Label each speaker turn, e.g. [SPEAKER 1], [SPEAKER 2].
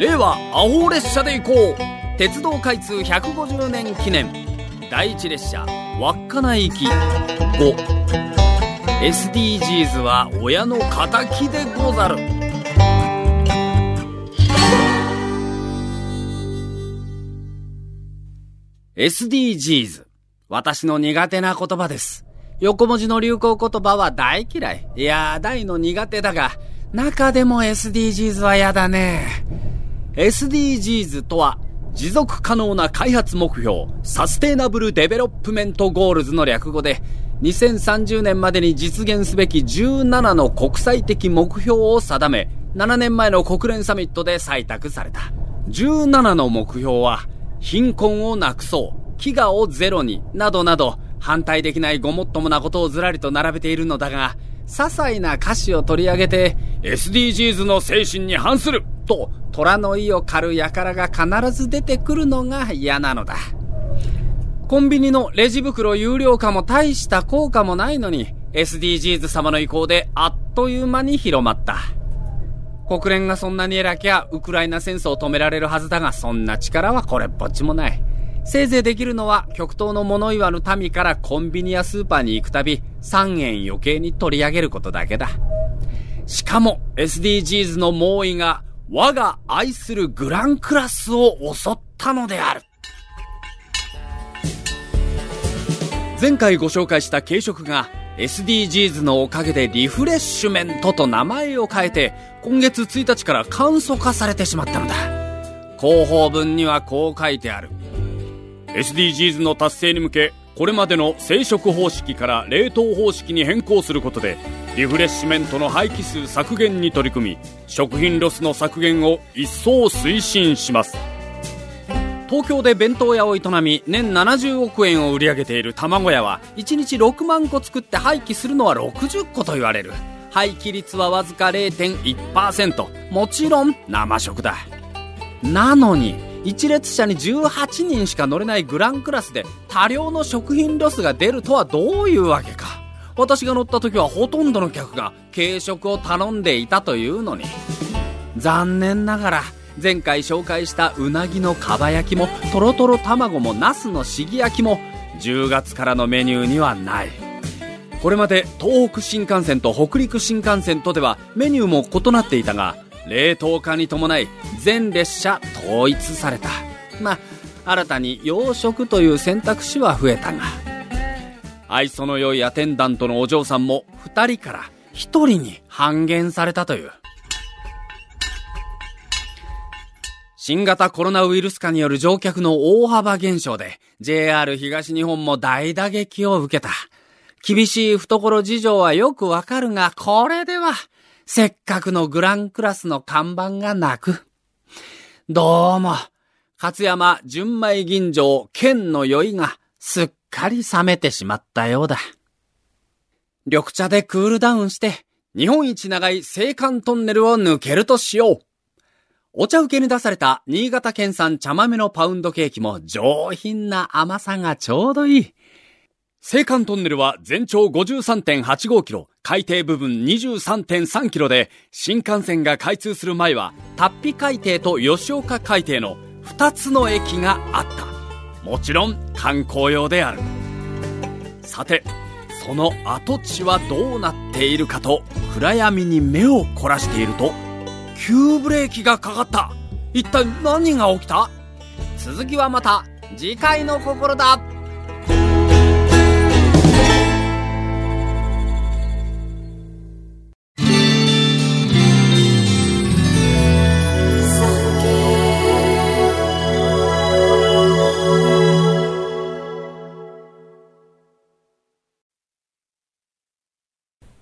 [SPEAKER 1] 令和アホ列車で行こう。鉄道開通150年記念。第一列車稚内行き 5SDGs は親の敵でござる。SDGs 私の苦手な言葉です。横文字の流行言葉は大嫌い。いや大の苦手だが中でも SDGs は嫌だね。SDGs とは持続可能な開発目標 Sustainable Development Goals の略語で2030年までに実現すべき17の国際的目標を定め7年前の国連サミットで採択された。17の目標は貧困をなくそう飢餓をゼロになどなど反対できないごもっともなことをずらりと並べているのだが些細な歌詞を取り上げて SDGs の精神に反すると虎の意を狩る輩が必ず出てくるのが嫌なのだ。コンビニのレジ袋有料化も大した効果もないのに SDGs 様の意向であっという間に広まった。国連がそんなに偉きゃウクライナ戦争を止められるはずだがそんな力はこれっぽっちもない。せいぜいできるのは極東の物言わぬ民からコンビニやスーパーに行くたび3円余計に取り上げることだけだ。しかも SDGs の猛威が我が愛するグランクラスを襲ったのである。前回ご紹介した軽食が SDGs のおかげでリフレッシュメントと名前を変えて今月1日から簡素化されてしまったのだ。広報文にはこう書いてある。SDGs の達成に向けこれまでの生食方式から冷凍方式に変更することでリフレッシュメントの廃棄数削減に取り組み食品ロスの削減を一層推進します。東京で弁当屋を営み年70億円を売り上げている玉子屋は1日6万個作って廃棄するのは60個と言われる。廃棄率はわずか0.1%もちろん生食だ。なのに一列車に18人しか乗れないグランクラスで多量の食品ロスが出るとはどういうわけか。私が乗った時はほとんどの客が軽食を頼んでいたというのに。残念ながら前回紹介したうなぎのかば焼きもとろとろ卵もナスのしぎ焼きも10月からのメニューにはない。これまで東北新幹線と北陸新幹線とではメニューも異なっていたが冷凍化に伴い全列車統一された。まあ新たに洋食という選択肢は増えたが。愛想の良いアテンダントのお嬢さんも2人から1人に半減されたという新型コロナウイルス化による乗客の大幅減少で JR 東日本も大打撃を受けた厳しい懐事情はよくわかるがこれではせっかくのグランクラスの看板がなく。どうも、勝山純米吟醸剣の酔いがすっかり冷めてしまったようだ。緑茶でクールダウンして、日本一長い青函トンネルを抜けるとしよう。お茶受けに出された新潟県産茶豆のパウンドケーキも上品な甘さがちょうどいい。青函トンネルは全長53.85キロ、海底部分23.3キロで、新幹線が開通する前は、達比海底と吉岡海底の2つの駅があった。もちろん観光用である。さて、その跡地はどうなっているかと、暗闇に目を凝らしていると、急ブレーキがかかった。一体何が起きた？続きはまた次回の心だ